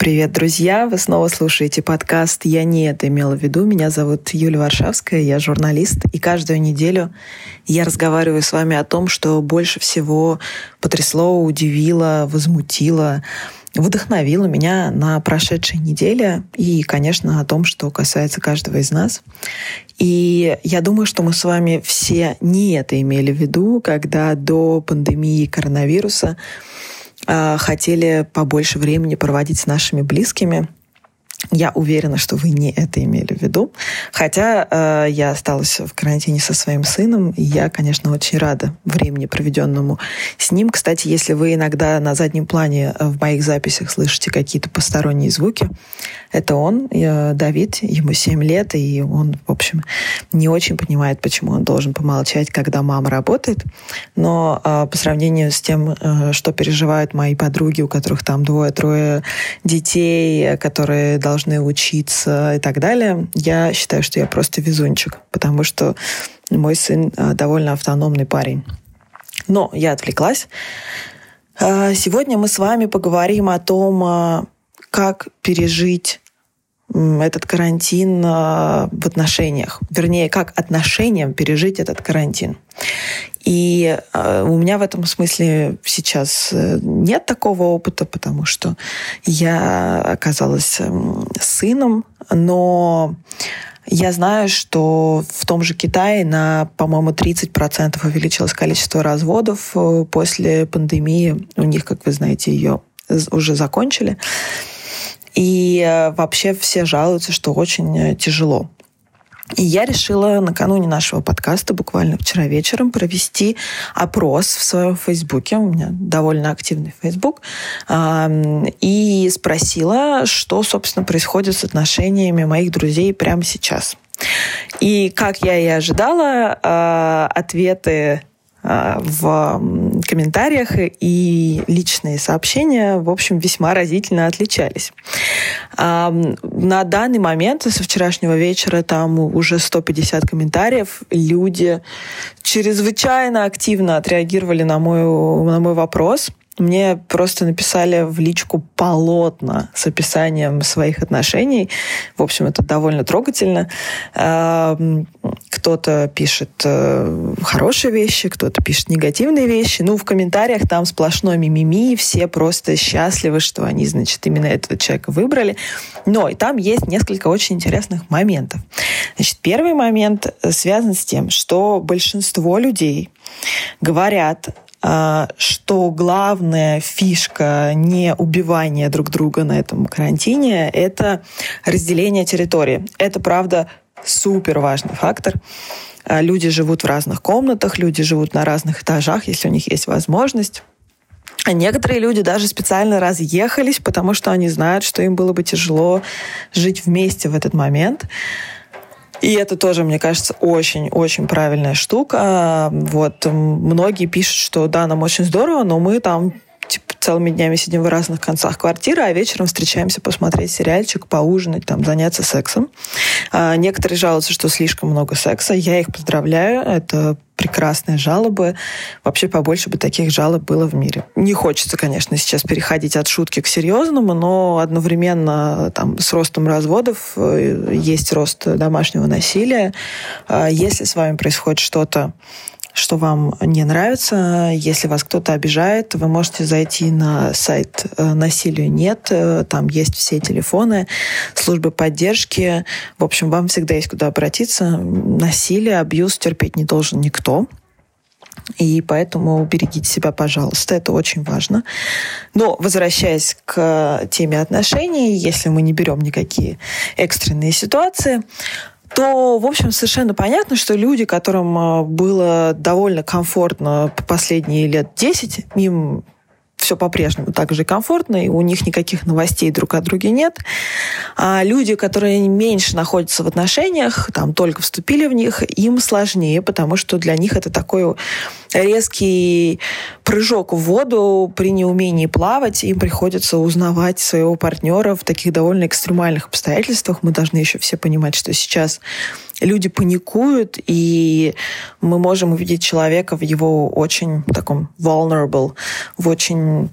Привет, друзья! Вы снова слушаете подкаст «Я не это имела в виду». Меня зовут Юлия Варшавская, я журналист. И каждую неделю я разговариваю с вами о том, что больше всего потрясло, удивило, возмутило, вдохновило меня на прошедшей неделе и, конечно, о том, что касается каждого из нас. И я думаю, что мы с вами все не это имели в виду, когда до пандемии коронавируса хотели побольше времени проводить с нашими близкими – я уверена, что вы не это имели в виду. Хотя э, я осталась в карантине со своим сыном, и я, конечно, очень рада времени, проведенному с ним. Кстати, если вы иногда на заднем плане э, в моих записях слышите какие-то посторонние звуки, это он, э, Давид, ему 7 лет, и он, в общем, не очень понимает, почему он должен помолчать, когда мама работает. Но э, по сравнению с тем, э, что переживают мои подруги, у которых там двое-трое детей, которые должны должны учиться и так далее, я считаю, что я просто везунчик, потому что мой сын а, довольно автономный парень. Но я отвлеклась. А, сегодня мы с вами поговорим о том, а, как пережить этот карантин в отношениях. Вернее, как отношениям пережить этот карантин. И э, у меня в этом смысле сейчас э, нет такого опыта, потому что я оказалась эм, сыном, но я знаю, что в том же Китае на, по-моему, 30% увеличилось количество разводов э, после пандемии. У них, как вы знаете, ее уже закончили. И вообще все жалуются, что очень тяжело. И я решила накануне нашего подкаста, буквально вчера вечером, провести опрос в своем Фейсбуке. У меня довольно активный Фейсбук. И спросила, что, собственно, происходит с отношениями моих друзей прямо сейчас. И, как я и ожидала, а, ответы в комментариях и личные сообщения, в общем, весьма разительно отличались. На данный момент, со вчерашнего вечера, там уже 150 комментариев. Люди чрезвычайно активно отреагировали на мой, на мой вопрос. Мне просто написали в личку полотна с описанием своих отношений. В общем, это довольно трогательно. Кто-то пишет э, хорошие вещи, кто-то пишет негативные вещи. Ну, в комментариях там сплошной мимими, все просто счастливы, что они, значит, именно этого человека выбрали. Но и там есть несколько очень интересных моментов. Значит, первый момент э, связан с тем, что большинство людей говорят а, что главная фишка не убивания друг друга на этом карантине – это разделение территории. Это, правда, супер важный фактор. А, люди живут в разных комнатах, люди живут на разных этажах, если у них есть возможность. А некоторые люди даже специально разъехались, потому что они знают, что им было бы тяжело жить вместе в этот момент. И это тоже, мне кажется, очень-очень правильная штука. Вот многие пишут, что да, нам очень здорово, но мы там целыми днями сидим в разных концах квартиры, а вечером встречаемся посмотреть сериальчик, поужинать, там, заняться сексом. А некоторые жалуются, что слишком много секса. Я их поздравляю. Это прекрасные жалобы. Вообще побольше бы таких жалоб было в мире. Не хочется, конечно, сейчас переходить от шутки к серьезному, но одновременно там, с ростом разводов э, есть рост домашнего насилия. А если с вами происходит что-то что вам не нравится. Если вас кто-то обижает, вы можете зайти на сайт э, «Насилию нет». Э, там есть все телефоны, службы поддержки. В общем, вам всегда есть куда обратиться. Насилие, абьюз терпеть не должен никто. И поэтому берегите себя, пожалуйста, это очень важно. Но возвращаясь к теме отношений, если мы не берем никакие экстренные ситуации, то, в общем, совершенно понятно, что люди, которым а, было довольно комфортно по последние лет 10, им все по-прежнему так же комфортно, и у них никаких новостей друг о друге нет. А люди, которые меньше находятся в отношениях, там только вступили в них, им сложнее, потому что для них это такой резкий прыжок в воду при неумении плавать, им приходится узнавать своего партнера в таких довольно экстремальных обстоятельствах. Мы должны еще все понимать, что сейчас люди паникуют, и мы можем увидеть человека в его очень таком vulnerable, в очень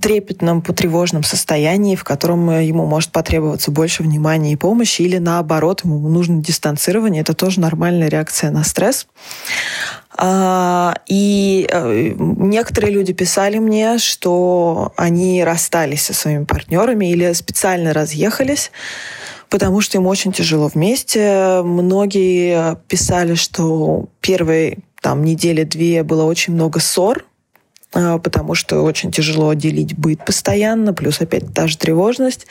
трепетном, потревожном состоянии, в котором ему может потребоваться больше внимания и помощи, или наоборот, ему нужно дистанцирование. Это тоже нормальная реакция на стресс. А, и э, некоторые люди писали мне, что они расстались со своими партнерами или специально разъехались, потому что им очень тяжело вместе. Многие писали, что первые там недели-две было очень много ссор, потому что очень тяжело делить быт постоянно, плюс опять та же тревожность.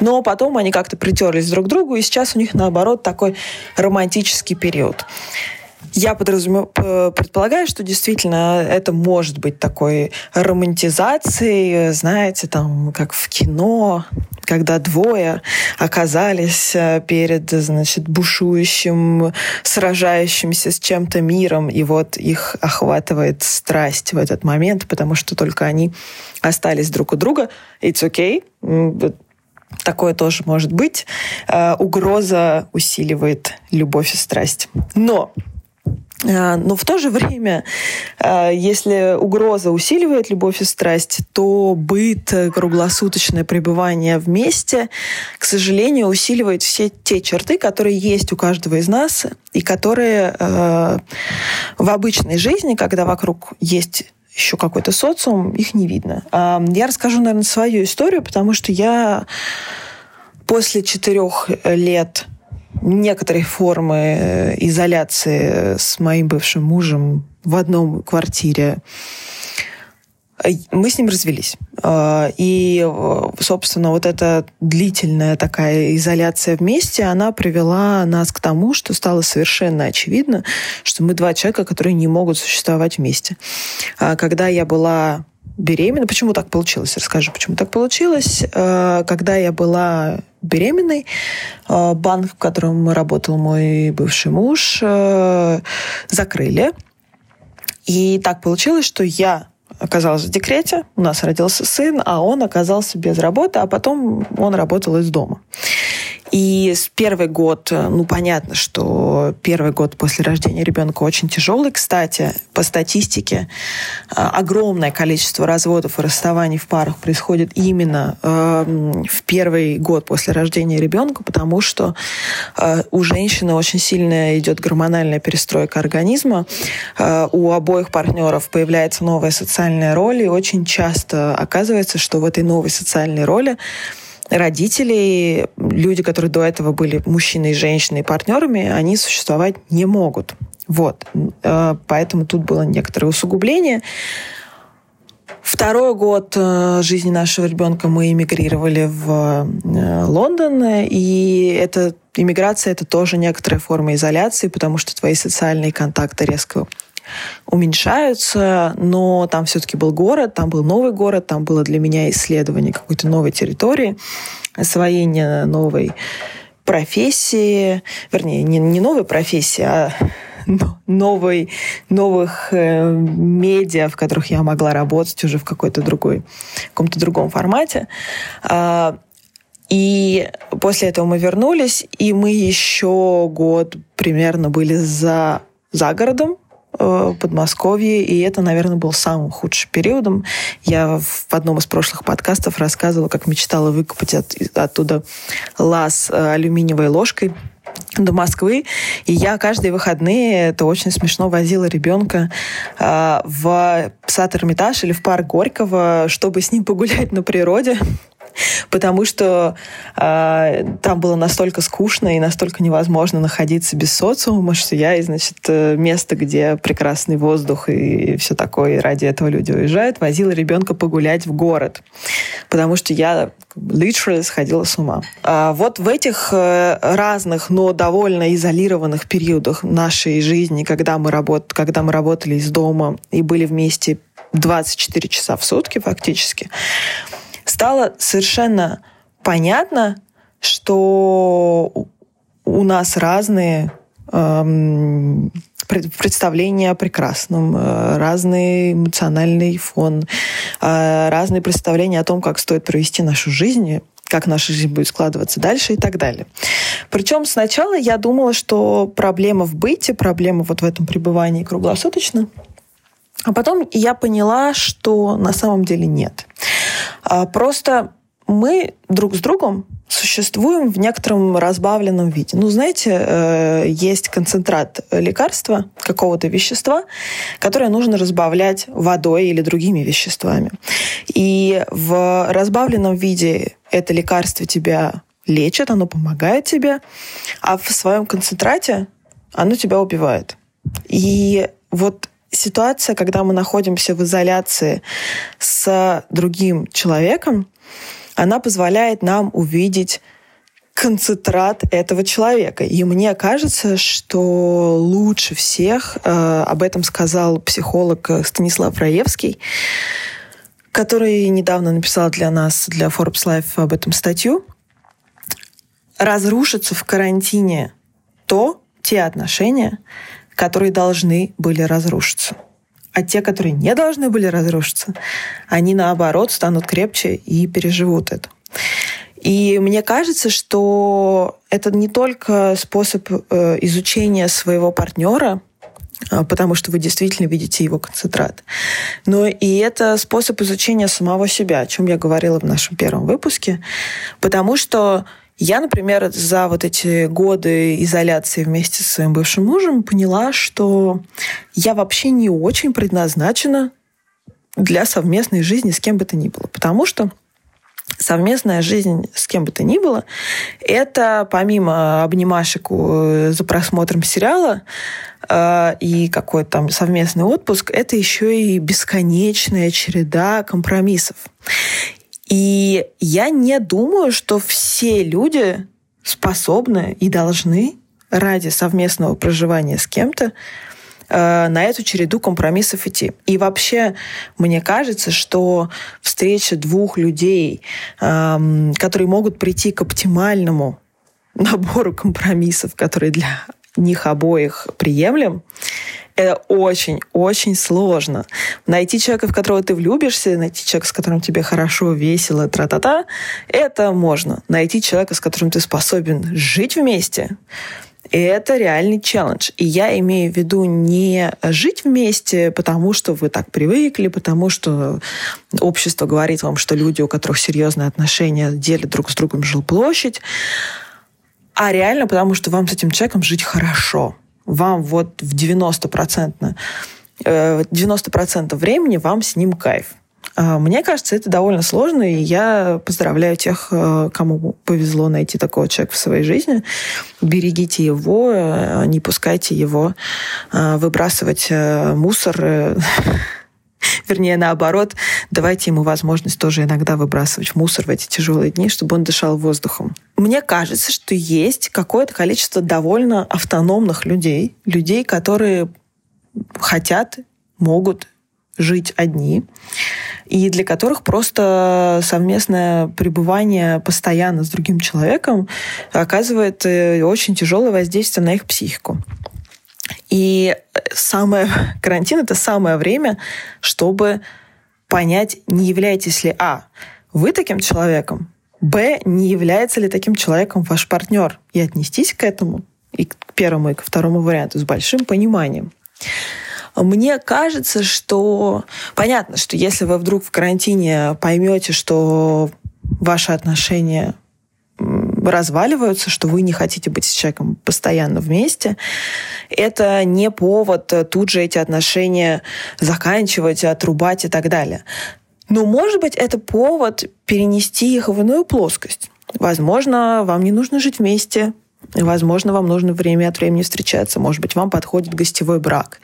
Но потом они как-то притерлись друг к другу, и сейчас у них, наоборот, такой романтический период. Я подразумев... предполагаю, что действительно это может быть такой романтизацией, знаете, там, как в кино, когда двое оказались э, перед, значит, бушующим, сражающимся с чем-то миром, и вот их охватывает страсть в этот момент, потому что только они остались друг у друга. It's okay. Такое тоже может быть. Э, угроза усиливает любовь и страсть. Но но в то же время, а, если угроза усиливает любовь и страсть, то быт, круглосуточное пребывание вместе, к сожалению, усиливает все те черты, которые есть у каждого из нас и которые э, в обычной жизни, когда вокруг есть еще какой-то социум, их не видно. Я расскажу, наверное, свою историю, потому что я после четырех лет некоторые формы э, изоляции с моим бывшим мужем в одном квартире. Мы с ним развелись. И, собственно, вот эта длительная такая изоляция вместе, она привела нас к тому, что стало совершенно очевидно, что мы два человека, которые не могут существовать вместе. А когда я была беременна. Почему так получилось? Расскажу, почему так получилось. Э, когда я была беременной, э, банк, в котором работал мой бывший муж, э, закрыли. И так получилось, что я оказалась в декрете, у нас родился сын, а он оказался без работы, а потом он работал из дома. И с первый год, ну, понятно, что первый год после рождения ребенка очень тяжелый. Кстати, по статистике, а, огромное количество разводов и расставаний в парах происходит именно э, в первый год после рождения ребенка, потому что э, у женщины очень сильно идет гормональная перестройка организма, э, у обоих партнеров появляется новая социальная роль, и очень часто оказывается, что в этой новой социальной роли родители, люди, которые до этого были мужчиной и женщиной партнерами, они существовать не могут. Вот. Э, поэтому тут было некоторое усугубление. Второй год э, жизни нашего ребенка мы эмигрировали в э, Лондон, и эта иммиграция это тоже некоторая форма изоляции, потому что твои социальные контакты резко уменьшаются, но там все-таки был город, там был новый город, там было для меня исследование какой-то новой территории, освоение новой профессии, вернее, не, не новой профессии, а новой, новых э, медиа, в которых я могла работать уже в какой-то другой, каком-то другом формате. А, и после этого мы вернулись, и мы еще год примерно были за, за городом, Подмосковье, и это, наверное, был самым худшим периодом. Я в одном из прошлых подкастов рассказывала, как мечтала выкопать от, оттуда лаз э, алюминиевой ложкой до Москвы. И я каждые выходные, это очень смешно, возила ребенка э, в сад Эрмитаж или в парк Горького, чтобы с ним погулять на природе потому что э, там было настолько скучно и настолько невозможно находиться без социума, что я, значит, э, место, где прекрасный воздух и все такое, и ради этого люди уезжают, возила ребенка погулять в город, потому что я literally сходила с ума. А вот в этих э, разных, но довольно изолированных периодах нашей жизни, когда мы, работ... когда мы работали из дома и были вместе 24 часа в сутки фактически, стало совершенно понятно, что у нас разные эм, представления о прекрасном, э, разный эмоциональный фон, э, разные представления о том, как стоит провести нашу жизнь, как наша жизнь будет складываться дальше и так далее. Причем сначала я думала, что проблема в быте, проблема вот в этом пребывании круглосуточно. А потом я поняла, что на самом деле нет. А просто мы друг с другом существуем в некотором разбавленном виде. Ну, знаете, э, есть концентрат лекарства, какого-то вещества, которое нужно разбавлять водой или другими веществами. И в разбавленном виде это лекарство тебя лечит, оно помогает тебе, а в своем концентрате оно тебя убивает. И вот ситуация, когда мы находимся в изоляции с другим человеком, она позволяет нам увидеть концентрат этого человека. И мне кажется, что лучше всех э, об этом сказал психолог Станислав Раевский, который недавно написал для нас, для Forbes Life об этом статью. Разрушится в карантине то, те отношения, которые должны были разрушиться. А те, которые не должны были разрушиться, они наоборот станут крепче и переживут это. И мне кажется, что это не только способ э, изучения своего партнера, а, потому что вы действительно видите его концентрат. Но и это способ изучения самого себя, о чем я говорила в нашем первом выпуске, потому что я, например, за вот эти годы изоляции вместе со своим бывшим мужем поняла, что я вообще не очень предназначена для совместной жизни с кем бы то ни было. Потому что совместная жизнь с кем бы то ни было, это помимо обнимашек э, за просмотром сериала э, и какой-то там совместный отпуск, это еще и бесконечная череда компромиссов. И я не думаю, что все люди способны и должны ради совместного проживания с кем-то э, на эту череду компромиссов идти. И вообще, мне кажется, что встреча двух людей, э, которые могут прийти к оптимальному набору компромиссов, которые для них обоих приемлем, это очень-очень сложно. Найти человека, в которого ты влюбишься, найти человека, с которым тебе хорошо, весело, тра-та-та, это можно. Найти человека, с которым ты способен жить вместе, это реальный челлендж. И я имею в виду не жить вместе, потому что вы так привыкли, потому что общество говорит вам, что люди, у которых серьезные отношения, делят друг с другом жилплощадь, а реально потому, что вам с этим человеком жить хорошо вам вот в 90%, 90% э, времени вам с ним кайф. А, мне кажется, это довольно сложно, и я поздравляю тех, э, кому повезло найти такого человека в своей жизни. Берегите его, э, не пускайте его выбрасывать мусор Вернее, наоборот, давайте ему возможность тоже иногда выбрасывать в мусор в эти тяжелые дни, чтобы он дышал воздухом. Мне кажется, что есть какое-то количество довольно автономных людей, людей, которые хотят, могут жить одни, и для которых просто совместное пребывание постоянно с другим человеком оказывает э, очень тяжелое воздействие на их психику. И самое карантин это самое время, чтобы понять, не являетесь ли а вы таким человеком, б не является ли таким человеком ваш партнер, и отнестись к этому и к первому и ко второму варианту с большим пониманием. Мне кажется, что понятно, что если вы вдруг в карантине поймете, что ваши отношения разваливаются, что вы не хотите быть с человеком постоянно вместе, это не повод тут же эти отношения заканчивать, отрубать и так далее. Но, может быть, это повод перенести их в иную плоскость. Возможно, вам не нужно жить вместе, Возможно, вам нужно время от времени встречаться. Может быть, вам подходит гостевой брак.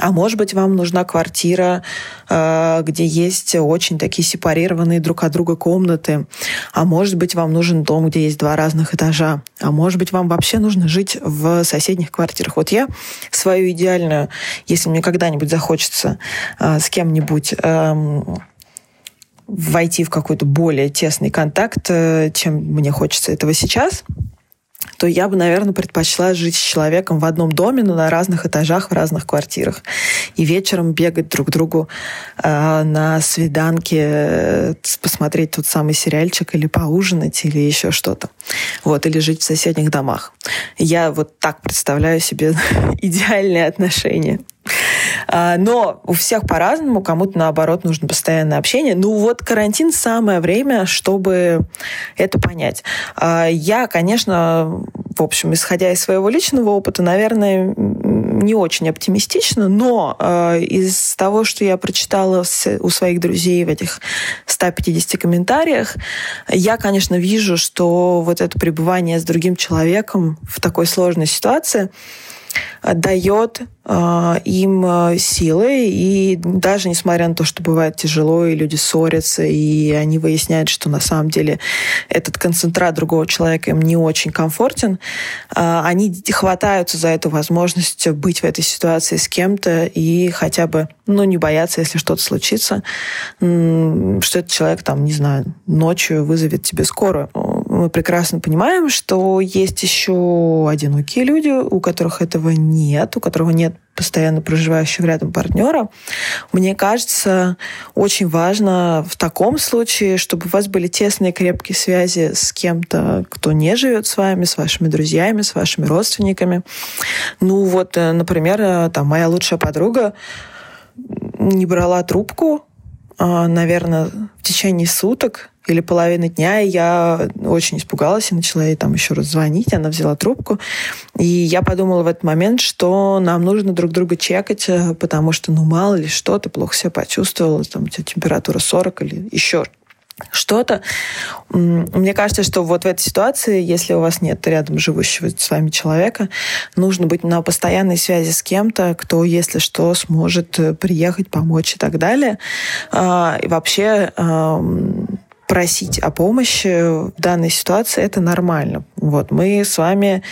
А может быть, вам нужна квартира, э, где есть очень такие сепарированные друг от друга комнаты. А может быть, вам нужен дом, где есть два разных этажа. А может быть, вам вообще нужно жить в соседних квартирах. Вот я свою идеальную, если мне когда-нибудь захочется э, с кем-нибудь эм, войти в какой-то более тесный контакт, э, чем мне хочется этого сейчас – то я бы, наверное, предпочла жить с человеком в одном доме, но на разных этажах, в разных квартирах. И вечером бегать друг к другу э, на свиданке, э, посмотреть тот самый сериальчик или поужинать, или еще что-то. Вот, или жить в соседних домах. Я вот так представляю себе идеальные отношения. А, но у всех по-разному, кому-то наоборот нужно постоянное общение. Ну вот карантин самое время, чтобы это понять. А, я, конечно, в общем, исходя из своего личного опыта, наверное, не очень оптимистично, но э, из того, что я прочитала у своих друзей в этих 150 комментариях, я, конечно, вижу, что вот это пребывание с другим человеком в такой сложной ситуации дает э, им э, силы, и даже несмотря на то, что бывает тяжело, и люди ссорятся, и они выясняют, что на самом деле этот концентрат другого человека им не очень комфортен, э, они хватаются за эту возможность быть в этой ситуации с кем-то и хотя бы, ну, не бояться, если что-то случится, что этот человек, там, не знаю, ночью вызовет тебе скорую. Мы прекрасно понимаем, что есть еще одинокие люди, у которых этого нет, у которого нет постоянно проживающего рядом партнера. Мне кажется, очень важно в таком случае, чтобы у вас были тесные крепкие связи с кем-то, кто не живет с вами, с вашими друзьями, с вашими родственниками. Ну вот, э, например, э, там моя лучшая подруга не брала трубку, а, наверное, в течение суток или половины дня, и я очень испугалась и начала ей там еще раз звонить. Она взяла трубку, и я подумала в этот момент, что нам нужно друг друга чекать, э, потому что, ну, мало ли что, ты плохо себя почувствовала, там у тебя температура 40 или еще что-то. Мне кажется, что вот в этой ситуации, если у вас нет рядом живущего с вами человека, нужно быть на постоянной связи с кем-то, кто, если что, сможет э, приехать, помочь и так далее. А, и вообще просить о помощи в данной ситуации это нормально. Вот мы с вами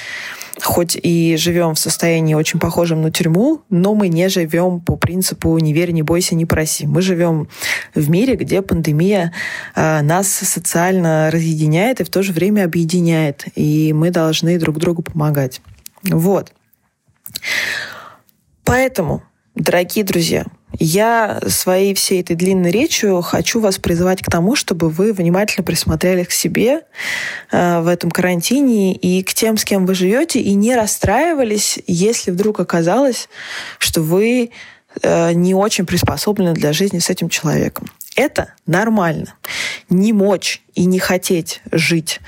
хоть и живем в состоянии очень похожем на тюрьму, но мы не живем по принципу «не верь, не бойся, не проси». Мы живем в мире, где пандемия э, нас социально разъединяет и в то же время объединяет. И мы должны друг другу помогать. Вот. Поэтому, дорогие друзья, я своей всей этой длинной речью хочу вас призывать к тому, чтобы вы внимательно присмотрели к себе э, в этом карантине и к тем, с кем вы живете, и не расстраивались, если вдруг оказалось, что вы э, не очень приспособлены для жизни с этим человеком. Это нормально. Не мочь и не хотеть жить,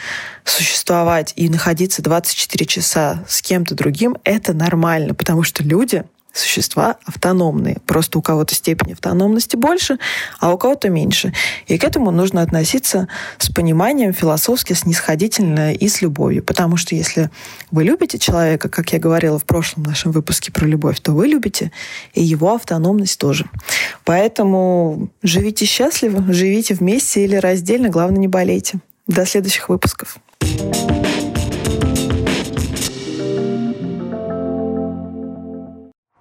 существовать и находиться 24 часа с кем-то другим, это нормально, потому что люди существа автономные. Просто у кого-то степень автономности больше, а у кого-то меньше. И к этому нужно относиться с пониманием философски, снисходительно и с любовью. Потому что если вы любите человека, как я говорила в прошлом нашем выпуске про любовь, то вы любите и его автономность тоже. Поэтому живите счастливо, живите вместе или раздельно, главное не болейте. До следующих выпусков. thank you